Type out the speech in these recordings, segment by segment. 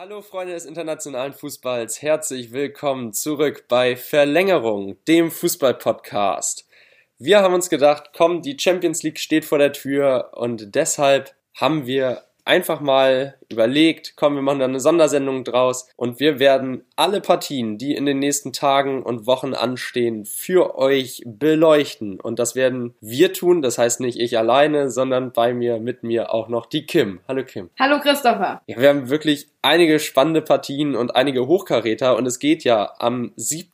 Hallo Freunde des internationalen Fußballs, herzlich willkommen zurück bei Verlängerung, dem Fußball-Podcast. Wir haben uns gedacht, komm, die Champions League steht vor der Tür und deshalb haben wir einfach mal überlegt, komm, wir machen da eine Sondersendung draus und wir werden alle Partien, die in den nächsten Tagen und Wochen anstehen, für euch beleuchten. Und das werden wir tun, das heißt nicht ich alleine, sondern bei mir, mit mir auch noch die Kim. Hallo Kim. Hallo Christopher. Ja, wir haben wirklich einige spannende Partien und einige Hochkaräter und es geht ja am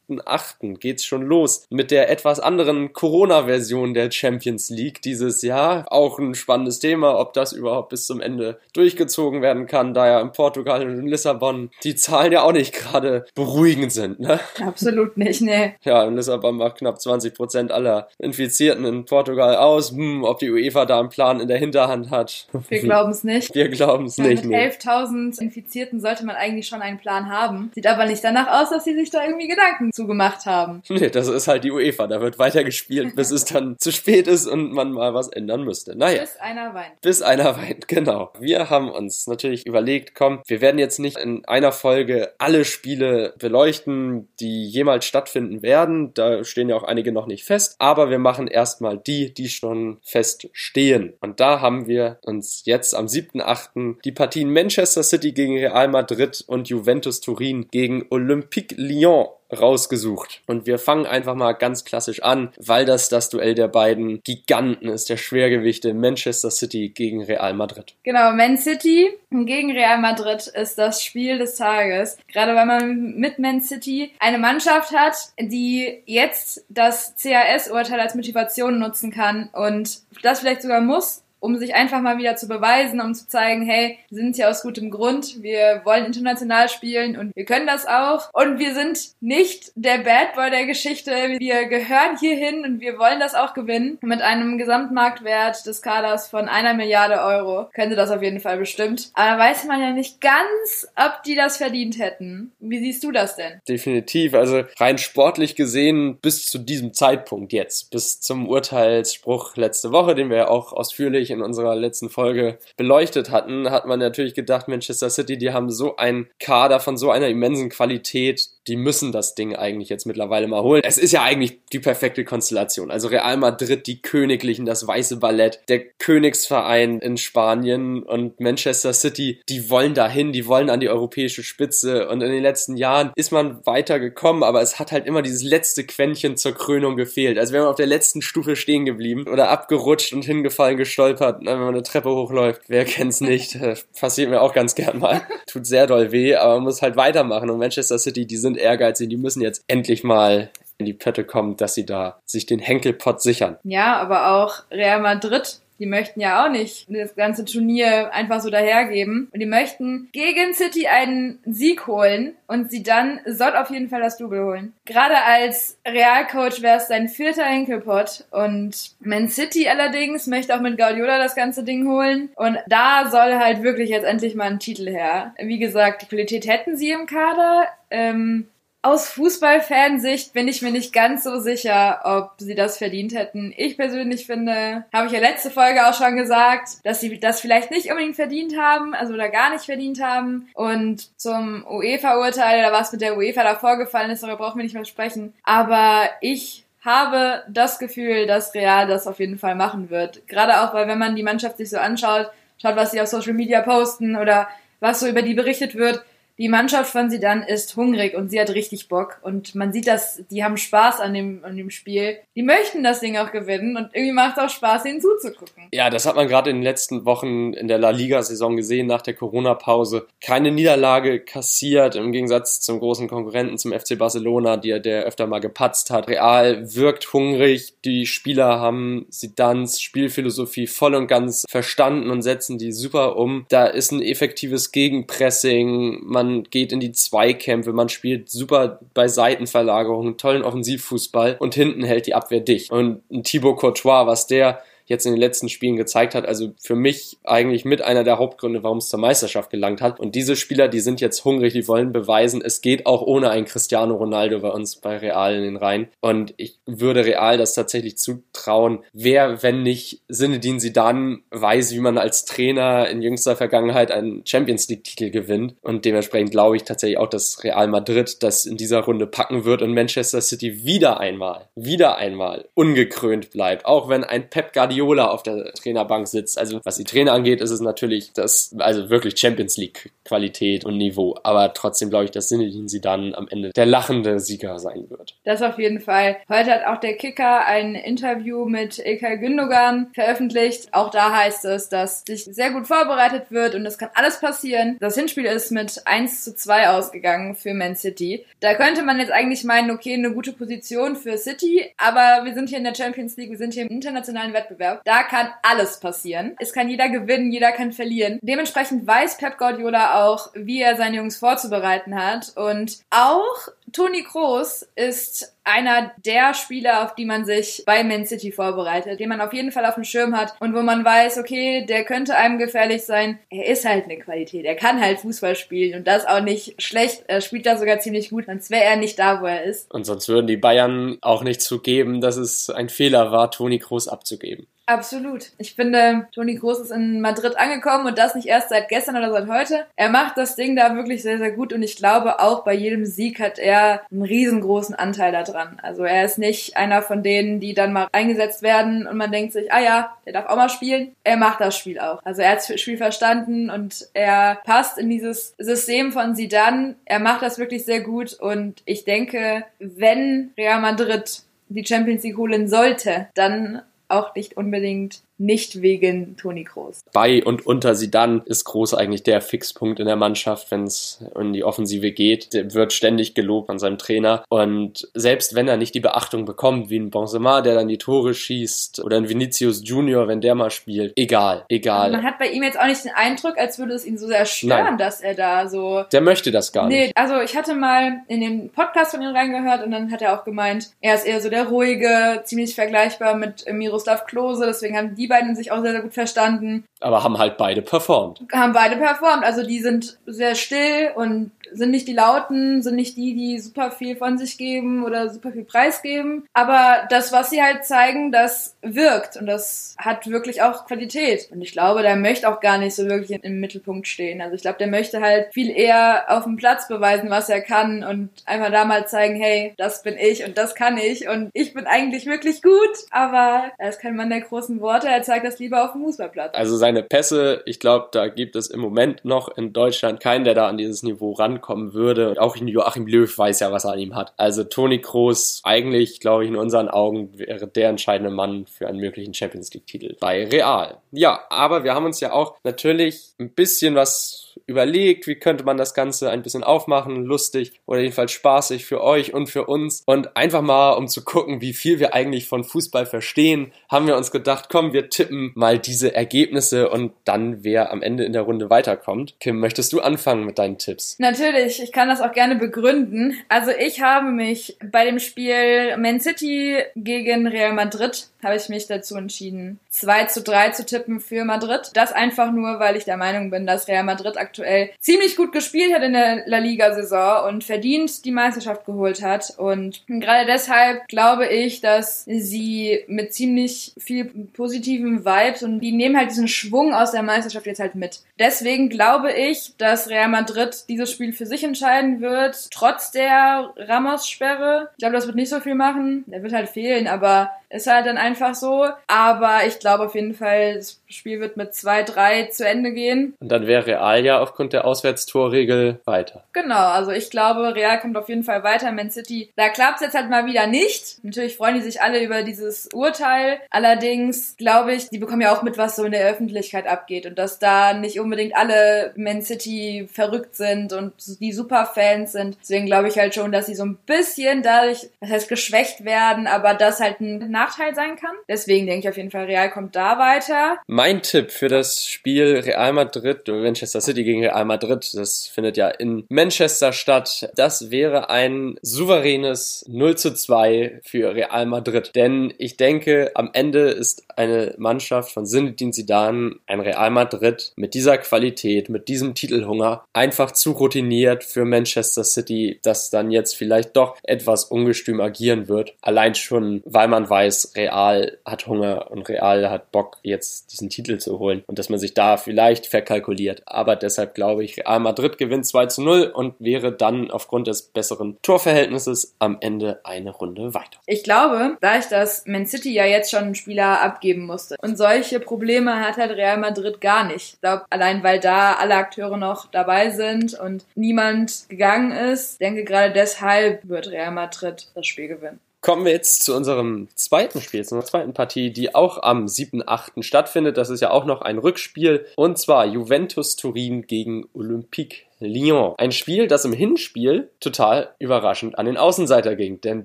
7.8. geht's schon los mit der etwas anderen Corona-Version der Champions League dieses Jahr. Auch ein spannendes Thema, ob das überhaupt bis zum Ende durchgezogen werden kann, da ja in Portugal und in Lissabon die Zahlen ja auch nicht gerade beruhigend sind, ne? Absolut nicht, ne. Ja, in Lissabon macht knapp 20 Prozent aller Infizierten in Portugal aus. Hm, ob die UEFA da einen Plan in der Hinterhand hat. Wir glauben es nicht. Wir glauben es Ja, nicht. mit nee. 11.000 Infizierten sollte man eigentlich schon einen Plan haben. Sieht aber nicht danach aus, dass sie sich da irgendwie Gedanken zugemacht haben. Nee, das ist halt die UEFA. Da wird weiter gespielt, bis es dann zu spät ist und man mal was ändern müsste. Naja. Bis einer weint. Bis einer weint, genau. Wir haben uns natürlich überlegt, komm, wir werden jetzt nicht in einer Folge alle Spiele beleuchten, die jemals stattfinden werden. Da stehen ja auch einige noch nicht fest. Aber wir machen erstmal die, die schon feststehen. Und da haben wir uns jetzt am 7.8. die Partien Manchester City gegen Real Madrid und Juventus Turin gegen Olympique Lyon rausgesucht. Und wir fangen einfach mal ganz klassisch an, weil das das Duell der beiden Giganten ist, der Schwergewichte Manchester City gegen Real Madrid. Genau, Man City gegen Real Madrid ist das Spiel des Tages. Gerade weil man mit Man City eine Mannschaft hat, die jetzt das CAS-Urteil als Motivation nutzen kann und das vielleicht sogar muss, um sich einfach mal wieder zu beweisen, um zu zeigen, hey, wir sind hier aus gutem Grund, wir wollen international spielen und wir können das auch. Und wir sind nicht der Bad Boy der Geschichte, wir gehören hierhin und wir wollen das auch gewinnen. Mit einem Gesamtmarktwert des Kaders von einer Milliarde Euro könnte das auf jeden Fall bestimmt. Aber weiß man ja nicht ganz, ob die das verdient hätten. Wie siehst du das denn? Definitiv, also rein sportlich gesehen bis zu diesem Zeitpunkt jetzt, bis zum Urteilsspruch letzte Woche, den wir ja auch ausführlich in unserer letzten Folge beleuchtet hatten, hat man natürlich gedacht, Manchester City, die haben so einen Kader von so einer immensen Qualität, die müssen das Ding eigentlich jetzt mittlerweile mal holen. Es ist ja eigentlich die perfekte Konstellation. Also Real Madrid, die Königlichen, das weiße Ballett, der Königsverein in Spanien und Manchester City, die wollen dahin, die wollen an die europäische Spitze und in den letzten Jahren ist man weitergekommen, aber es hat halt immer dieses letzte Quäntchen zur Krönung gefehlt. Also wäre man auf der letzten Stufe stehen geblieben oder abgerutscht und hingefallen, gestolpert, ne, wenn man eine Treppe hochläuft. Wer kennt's nicht? Äh, Passiert mir auch ganz gern mal. Tut sehr doll weh, aber man muss halt weitermachen und Manchester City, die sind ehrgeizig, die müssen jetzt endlich mal in die Pötte kommen, dass sie da sich den Henkelpott sichern. Ja, aber auch Real Madrid. Die möchten ja auch nicht das ganze Turnier einfach so dahergeben. Und die möchten gegen City einen Sieg holen und sie dann soll auf jeden Fall das Double holen. Gerade als Realcoach wäre es sein vierter Henkelpott. Und Man City allerdings möchte auch mit Guardiola das ganze Ding holen. Und da soll halt wirklich jetzt endlich mal ein Titel her. Wie gesagt, die Qualität hätten sie im Kader. Ähm, aus Fußballfansicht bin ich mir nicht ganz so sicher, ob sie das verdient hätten. Ich persönlich finde, habe ich ja letzte Folge auch schon gesagt, dass sie das vielleicht nicht unbedingt verdient haben, also oder gar nicht verdient haben. Und zum UEFA-Urteil, da was mit der UEFA da vorgefallen ist, darüber brauchen wir nicht mehr sprechen. Aber ich habe das Gefühl, dass Real das auf jeden Fall machen wird. Gerade auch, weil wenn man die Mannschaft sich so anschaut, schaut, was sie auf Social Media posten oder was so über die berichtet wird, die Mannschaft von Sidan ist hungrig und sie hat richtig Bock und man sieht das, die haben Spaß an dem, an dem Spiel. Die möchten das Ding auch gewinnen und irgendwie macht es auch Spaß, ihnen zuzugucken. Ja, das hat man gerade in den letzten Wochen in der La Liga-Saison gesehen, nach der Corona-Pause. Keine Niederlage kassiert, im Gegensatz zum großen Konkurrenten, zum FC Barcelona, der, der öfter mal gepatzt hat. Real wirkt hungrig, die Spieler haben Sidans Spielphilosophie voll und ganz verstanden und setzen die super um. Da ist ein effektives Gegenpressing, man geht in die Zweikämpfe, man spielt super bei Seitenverlagerungen, tollen Offensivfußball und hinten hält die Abwehr dicht. Und ein Thibaut Courtois, was der jetzt in den letzten Spielen gezeigt hat. Also für mich eigentlich mit einer der Hauptgründe, warum es zur Meisterschaft gelangt hat. Und diese Spieler, die sind jetzt hungrig, die wollen beweisen, es geht auch ohne einen Cristiano Ronaldo bei uns bei Real in den Reihen. Und ich würde Real das tatsächlich zutrauen. Wer, wenn nicht Sinedin Sidan, weiß, wie man als Trainer in jüngster Vergangenheit einen Champions League Titel gewinnt. Und dementsprechend glaube ich tatsächlich auch, dass Real Madrid das in dieser Runde packen wird und Manchester City wieder einmal, wieder einmal ungekrönt bleibt. Auch wenn ein Pep Guardiola auf der Trainerbank sitzt. Also was die Trainer angeht, ist es natürlich das, also wirklich Champions League Qualität und Niveau. Aber trotzdem glaube ich, dass Zinedine sie dann am Ende der lachende Sieger sein wird. Das auf jeden Fall. Heute hat auch der Kicker ein Interview mit Ilkay Gündogan veröffentlicht. Auch da heißt es, dass sich sehr gut vorbereitet wird und es kann alles passieren. Das Hinspiel ist mit 1 zu 2 ausgegangen für Man City. Da könnte man jetzt eigentlich meinen, okay, eine gute Position für City, aber wir sind hier in der Champions League, wir sind hier im internationalen Wettbewerb. Da kann alles passieren. Es kann jeder gewinnen, jeder kann verlieren. Dementsprechend weiß Pep Guardiola auch, wie er seine Jungs vorzubereiten hat und auch Toni Kroos ist einer der Spieler, auf die man sich bei Man City vorbereitet, den man auf jeden Fall auf dem Schirm hat und wo man weiß, okay, der könnte einem gefährlich sein. Er ist halt eine Qualität. Er kann halt Fußball spielen und das auch nicht schlecht. Er spielt da sogar ziemlich gut, sonst wäre er nicht da, wo er ist. Und sonst würden die Bayern auch nicht zugeben, dass es ein Fehler war, Toni Kroos abzugeben. Absolut. Ich finde, Toni Kroos ist in Madrid angekommen und das nicht erst seit gestern oder seit heute. Er macht das Ding da wirklich sehr, sehr gut und ich glaube auch bei jedem Sieg hat er einen riesengroßen Anteil daran. Also er ist nicht einer von denen, die dann mal eingesetzt werden und man denkt sich, ah ja, der darf auch mal spielen. Er macht das Spiel auch. Also er hat das Spiel verstanden und er passt in dieses System von Sidan. Er macht das wirklich sehr gut und ich denke, wenn Real Madrid die Champions League holen sollte, dann auch nicht unbedingt nicht wegen Toni Kroos. Bei und unter sie dann ist Kroos eigentlich der Fixpunkt in der Mannschaft, wenn es in die Offensive geht. Der wird ständig gelobt von seinem Trainer. Und selbst wenn er nicht die Beachtung bekommt, wie ein Benzema, der dann die Tore schießt, oder ein Vinicius Junior, wenn der mal spielt, egal, egal. Man hat bei ihm jetzt auch nicht den Eindruck, als würde es ihn so sehr stören, Nein. dass er da so... Der möchte das gar nee, nicht. Also ich hatte mal in den Podcast von ihm reingehört und dann hat er auch gemeint, er ist eher so der ruhige, ziemlich vergleichbar mit Miroslav Klose, deswegen haben die die beiden sich auch sehr, sehr gut verstanden. Aber haben halt beide performt. Haben beide performt. Also die sind sehr still und sind nicht die Lauten, sind nicht die, die super viel von sich geben oder super viel preisgeben. Aber das, was sie halt zeigen, das wirkt und das hat wirklich auch Qualität. Und ich glaube, der möchte auch gar nicht so wirklich im Mittelpunkt stehen. Also ich glaube, der möchte halt viel eher auf dem Platz beweisen, was er kann und einfach da mal zeigen, hey, das bin ich und das kann ich und ich bin eigentlich wirklich gut. Aber er ist kein Mann der großen Worte, er zeigt das lieber auf dem Fußballplatz. Also seine Pässe, ich glaube, da gibt es im Moment noch in Deutschland keinen, der da an dieses Niveau rankommt rankommen würde. Auch Joachim Löw weiß ja, was er an ihm hat. Also Toni Kroos, eigentlich, glaube ich, in unseren Augen wäre der entscheidende Mann für einen möglichen Champions League-Titel bei Real. Ja, aber wir haben uns ja auch natürlich ein bisschen was überlegt, wie könnte man das Ganze ein bisschen aufmachen, lustig oder jedenfalls spaßig für euch und für uns. Und einfach mal, um zu gucken, wie viel wir eigentlich von Fußball verstehen, haben wir uns gedacht, komm, wir tippen mal diese Ergebnisse und dann, wer am Ende in der Runde weiterkommt. Kim, möchtest du anfangen mit deinen Tipps? Natürlich, ich kann das auch gerne begründen. Also ich habe mich bei dem Spiel Man City gegen Real Madrid habe ich mich dazu entschieden, 2 zu 3 zu tippen für Madrid. Das einfach nur, weil ich der Meinung bin, dass Real Madrid aktuell ziemlich gut gespielt hat in der La Liga-Saison und verdient die Meisterschaft geholt hat. Und gerade deshalb glaube ich, dass sie mit ziemlich viel positiven Vibes und die nehmen halt diesen Schwung aus der Meisterschaft jetzt halt mit. Deswegen glaube ich, dass Real Madrid dieses Spiel für sich entscheiden wird, trotz der Ramos-Sperre. Ich glaube, das wird nicht so viel machen. Der wird halt fehlen, aber ist halt dann einfach so. Aber ich glaube auf jeden Fall, das Spiel wird mit 2-3 zu Ende gehen. Und dann wäre Real ja aufgrund der Auswärtstorregel weiter. Genau, also ich glaube, Real kommt auf jeden Fall weiter. Man City, da klappt es jetzt halt mal wieder nicht. Natürlich freuen die sich alle über dieses Urteil. Allerdings glaube ich, die bekommen ja auch mit, was so in der Öffentlichkeit abgeht. Und dass da nicht unbedingt alle Man City verrückt sind und die Superfans sind. Deswegen glaube ich halt schon, dass sie so ein bisschen dadurch, das heißt geschwächt werden, aber das halt ein Nachteil sein kann. Deswegen denke ich auf jeden Fall, Real kommt da weiter. Mein Tipp für das Spiel Real Madrid Manchester City gegen Real Madrid. Das findet ja in Manchester statt. Das wäre ein souveränes 0 zu 2 für Real Madrid. Denn ich denke, am Ende ist eine Mannschaft von Zinedine Zidane, ein Real Madrid mit dieser Qualität, mit diesem Titelhunger einfach zu routiniert für Manchester City, dass dann jetzt vielleicht doch etwas ungestüm agieren wird. Allein schon, weil man weiß, Real hat Hunger und Real hat Bock, jetzt diesen Titel zu holen und dass man sich da vielleicht verkalkuliert. Aber deshalb glaube ich, Real Madrid gewinnt 2 zu 0 und wäre dann aufgrund des besseren Torverhältnisses am Ende eine Runde weiter. Ich glaube, da ich das Man City ja jetzt schon einen Spieler abgeben musste und solche Probleme hat halt Real Madrid gar nicht. Ich glaube, allein weil da alle Akteure noch dabei sind und niemand gegangen ist, denke gerade deshalb wird Real Madrid das Spiel gewinnen. Kommen wir jetzt zu unserem zweiten Spiel, zu unserer zweiten Partie, die auch am 7.8. stattfindet. Das ist ja auch noch ein Rückspiel. Und zwar Juventus Turin gegen Olympique Lyon. Ein Spiel, das im Hinspiel total überraschend an den Außenseiter ging, denn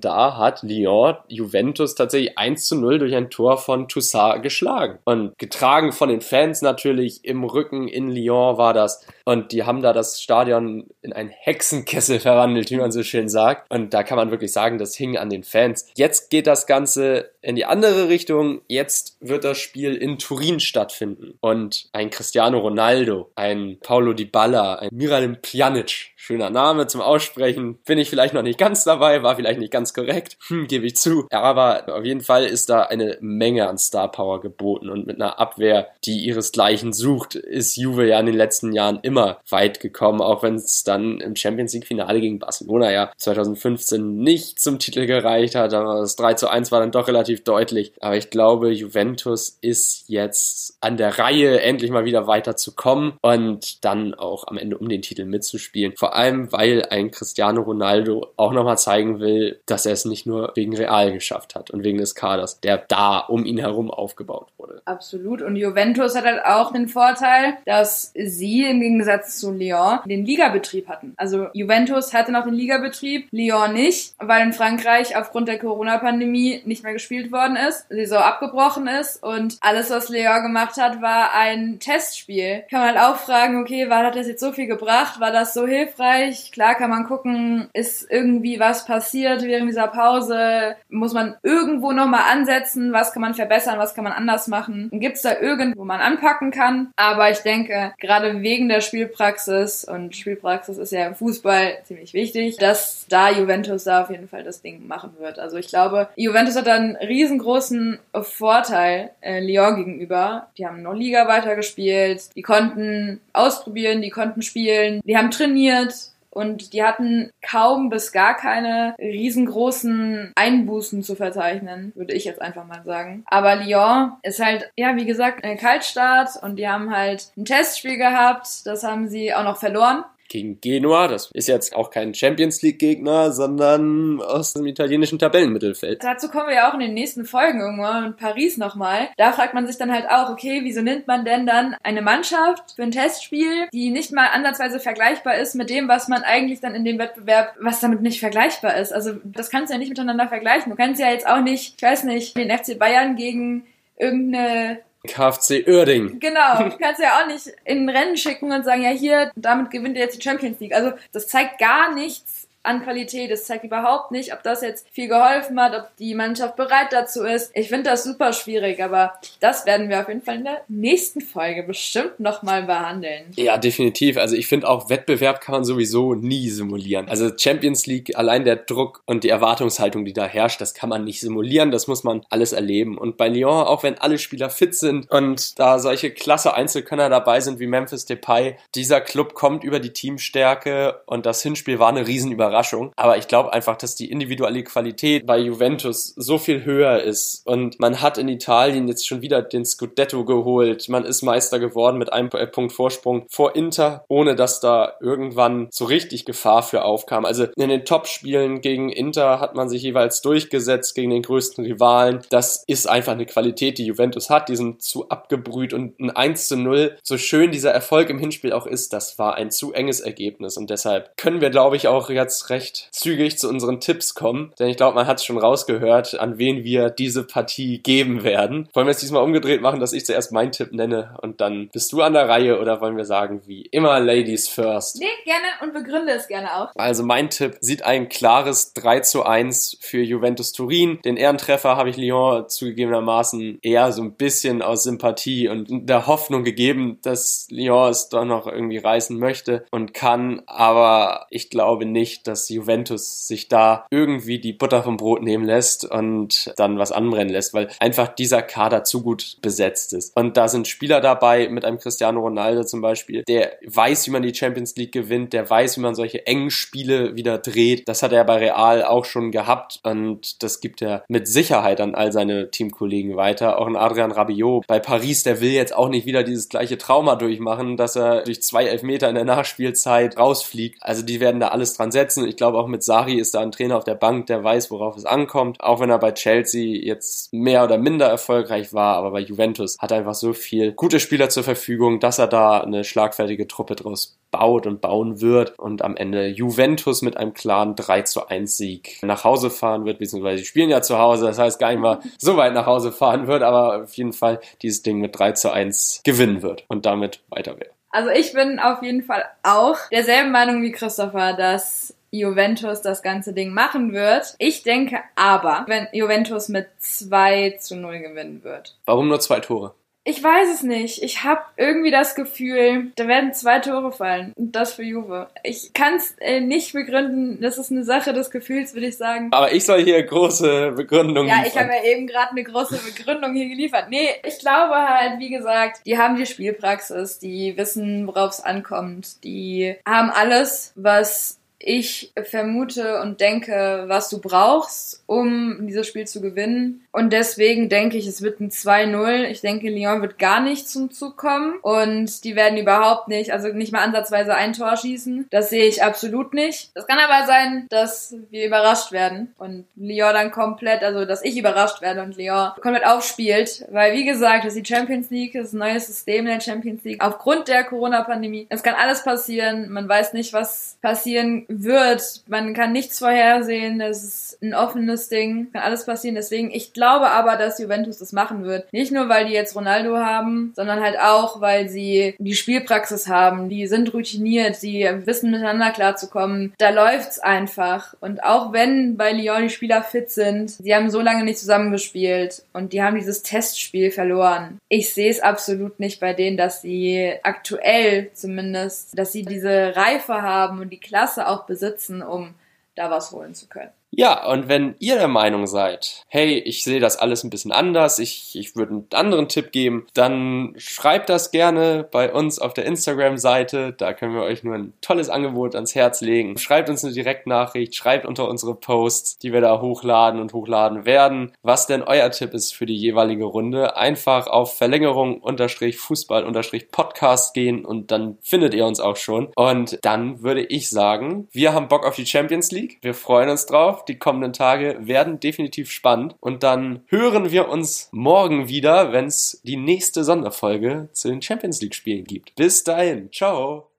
da hat Lyon Juventus tatsächlich 1 zu 0 durch ein Tor von Toussaint geschlagen. Und getragen von den Fans natürlich im Rücken in Lyon war das. Und die haben da das Stadion in einen Hexenkessel verwandelt, wie man so schön sagt. Und da kann man wirklich sagen, das hing an den Fans. Jetzt geht das Ganze in die andere Richtung. Jetzt wird das Spiel in Turin stattfinden. Und ein Cristiano Ronaldo, ein Paulo Di Balla, ein Miralem Pjanic, schöner Name zum Aussprechen, bin ich vielleicht noch nicht ganz dabei, war vielleicht nicht ganz korrekt, hm, gebe ich zu. Aber auf jeden Fall ist da eine Menge an Star Power geboten und mit einer Abwehr, die ihresgleichen sucht, ist Juve ja in den letzten Jahren immer weit gekommen, auch wenn es dann im Champions League Finale gegen Barcelona ja 2015 nicht zum Titel gereicht hat, aber das 3 zu 1 war dann doch relativ relativ deutlich. Aber ich glaube, Juventus ist jetzt an der Reihe, endlich mal wieder weiterzukommen und dann auch am Ende um den Titel mitzuspielen. Vor allem, weil ein Cristiano Ronaldo auch nochmal zeigen will, dass er es nicht nur wegen Real geschafft hat und wegen des Kaders, der da um ihn herum aufgebaut wurde. Absolut. Und Juventus hat halt auch den Vorteil, dass sie im Gegensatz zu Lyon den Ligabetrieb hatten. Also Juventus hatte noch den Ligabetrieb, Lyon nicht, weil in Frankreich aufgrund der Corona-Pandemie nicht mehr gespielt gespielt worden ist, Saison abgebrochen ist und alles, was Leo gemacht hat, war ein Testspiel. Kann man halt auch fragen, okay, war hat das jetzt so viel gebracht? War das so hilfreich? Klar kann man gucken, ist irgendwie was passiert während dieser Pause? Muss man irgendwo nochmal ansetzen? Was kann man verbessern? Was kann man anders machen? Gibt es da irgendwo man anpacken kann? Aber ich denke, gerade wegen der Spielpraxis und Spielpraxis ist ja im Fußball ziemlich wichtig, dass da Juventus da auf jeden Fall das Ding machen wird. Also ich glaube, Juventus hat dann riesengroßen Vorteil äh, Lyon gegenüber. Die haben noch Liga weitergespielt, die konnten ausprobieren, die konnten spielen, die haben trainiert und die hatten kaum bis gar keine riesengroßen Einbußen zu verzeichnen, würde ich jetzt einfach mal sagen. Aber Lyon ist halt, ja, wie gesagt, ein Kaltstart und die haben halt ein Testspiel gehabt, das haben sie auch noch verloren gegen Genua. Das ist jetzt auch kein Champions League Gegner, sondern aus dem italienischen Tabellenmittelfeld. Dazu kommen wir ja auch in den nächsten Folgen irgendwann in Paris nochmal. Da fragt man sich dann halt auch, okay, wieso nimmt man denn dann eine Mannschaft für ein Testspiel, die nicht mal ansatzweise vergleichbar ist mit dem, was man eigentlich dann in dem Wettbewerb, was damit nicht vergleichbar ist. Also das kannst du ja nicht miteinander vergleichen. Du kannst ja jetzt auch nicht, ich weiß nicht, den FC Bayern gegen irgendeine KFC Oerding. Genau, du kannst ja auch nicht in ein Rennen schicken und sagen, ja hier, damit gewinnt ihr jetzt die Champions League. Also das zeigt gar nichts an Qualität. Es zeigt überhaupt nicht, ob das jetzt viel geholfen hat, ob die Mannschaft bereit dazu ist. Ich finde das super schwierig, aber das werden wir auf jeden Fall in der nächsten Folge bestimmt nochmal behandeln. Ja, definitiv. Also ich finde auch Wettbewerb kann man sowieso nie simulieren. Also Champions League, allein der Druck und die Erwartungshaltung, die da herrscht, das kann man nicht simulieren. Das muss man alles erleben. Und bei Lyon, auch wenn alle Spieler fit sind und da solche klasse Einzelkönner dabei sind wie Memphis Depay, dieser Club kommt über die Teamstärke und das Hinspiel war eine Riesenüberraschung. Überraschung. Aber ich glaube einfach, dass die individuelle Qualität bei Juventus so viel höher ist. Und man hat in Italien jetzt schon wieder den Scudetto geholt. Man ist Meister geworden mit einem Punkt Vorsprung vor Inter, ohne dass da irgendwann so richtig Gefahr für aufkam. Also in den Topspielen gegen Inter hat man sich jeweils durchgesetzt gegen den größten Rivalen. Das ist einfach eine Qualität, die Juventus hat. Die sind zu abgebrüht und ein 1 zu 0, so schön dieser Erfolg im Hinspiel auch ist, das war ein zu enges Ergebnis. Und deshalb können wir, glaube ich, auch jetzt jetzt recht zügig zu unseren Tipps kommen, denn ich glaube, man hat es schon rausgehört, an wen wir diese Partie geben werden. Wollen wir es diesmal umgedreht machen, dass ich zuerst meinen Tipp nenne und dann bist du an der Reihe oder wollen wir sagen, wie immer Ladies first? Nee, gerne und begründe es gerne auch. Also mein Tipp sieht ein klares 3 zu 1 für Juventus Turin. Den Ehrentreffer habe ich Lyon zugegebenermaßen eher so ein bisschen aus Sympathie und der Hoffnung gegeben, dass Lyon es doch noch irgendwie reißen möchte und kann, aber ich glaube nicht, dass Juventus sich da irgendwie die Butter vom Brot nehmen lässt und dann was anbrennen lässt, weil einfach dieser Kader zu gut besetzt ist. Und da sind Spieler dabei, mit einem Cristiano Ronaldo zum Beispiel, der weiß, wie man die Champions League gewinnt, der weiß, wie man solche engen Spiele wieder dreht. Das hat er bei Real auch schon gehabt und das gibt er mit Sicherheit an all seine Teamkollegen weiter. Auch ein Adrian Rabiot bei Paris, der will jetzt auch nicht wieder dieses gleiche Trauma durchmachen, dass er durch zwei Elfmeter in der Nachspielzeit rausfliegt. Also die werden da alles dran setzen. Ich glaube auch mit Sari ist da ein Trainer auf der Bank, der weiß, worauf es ankommt. Auch wenn er bei Chelsea jetzt mehr oder minder erfolgreich war, aber bei Juventus hat er einfach so viel gute Spieler zur Verfügung, dass er da eine schlagfertige Truppe draus baut und bauen wird und am Ende Juventus mit einem klaren 3 zu 1 Sieg nach Hause fahren wird, beziehungsweise sie spielen ja zu Hause, das heißt gar nicht mal so weit nach Hause fahren wird, aber auf jeden Fall dieses Ding mit 3 zu 1 gewinnen wird und damit weiter will. Also ich bin auf jeden Fall auch derselben Meinung wie Christopher, dass Juventus das ganze Ding machen wird. Ich denke aber, wenn Juventus mit 2 zu 0 gewinnen wird. Warum nur zwei Tore? Ich weiß es nicht. Ich habe irgendwie das Gefühl, da werden zwei Tore fallen. Und das für Juve. Ich kann es äh, nicht begründen. Das ist eine Sache des Gefühls, würde ich sagen. Aber ich soll hier große Begründungen Ja, ich habe ja eben gerade eine große Begründung hier geliefert. Nee, ich glaube halt, wie gesagt, die haben die Spielpraxis, die wissen, worauf es ankommt. Die haben alles, was ich vermute und denke, was du brauchst, um dieses Spiel zu gewinnen. Und deswegen denke ich, es wird ein 2-0. Ich denke, Lyon wird gar nicht zum Zug kommen und die werden überhaupt nicht, also nicht mal ansatzweise ein Tor schießen. Das sehe ich absolut nicht. Das kann aber sein, dass wir überrascht werden und Lyon dann komplett, also dass ich überrascht werde und Lyon komplett aufspielt, weil wie gesagt, das ist die Champions League, das ist ein neues System der Champions League. Aufgrund der Corona-Pandemie, es kann alles passieren. Man weiß nicht, was passieren wird. Man kann nichts vorhersehen. Es ist ein offenes Ding, kann alles passieren. Deswegen, ich glaube aber, dass Juventus das machen wird. Nicht nur, weil die jetzt Ronaldo haben, sondern halt auch, weil sie die Spielpraxis haben. Die sind routiniert, sie wissen miteinander klarzukommen. Da läuft's einfach. Und auch wenn bei Lyon die Spieler fit sind, sie haben so lange nicht zusammengespielt und die haben dieses Testspiel verloren. Ich sehe es absolut nicht bei denen, dass sie aktuell zumindest, dass sie diese Reife haben und die Klasse auch besitzen, um da was holen zu können. Ja, und wenn ihr der Meinung seid, hey, ich sehe das alles ein bisschen anders, ich, ich würde einen anderen Tipp geben, dann schreibt das gerne bei uns auf der Instagram-Seite. Da können wir euch nur ein tolles Angebot ans Herz legen. Schreibt uns eine Direktnachricht, schreibt unter unsere Posts, die wir da hochladen und hochladen werden, was denn euer Tipp ist für die jeweilige Runde. Einfach auf Verlängerung unterstrich Fußball unterstrich Podcast gehen und dann findet ihr uns auch schon. Und dann würde ich sagen, wir haben Bock auf die Champions League. Wir freuen uns drauf. Die kommenden Tage werden definitiv spannend. Und dann hören wir uns morgen wieder, wenn es die nächste Sonderfolge zu den Champions League Spielen gibt. Bis dahin. Ciao.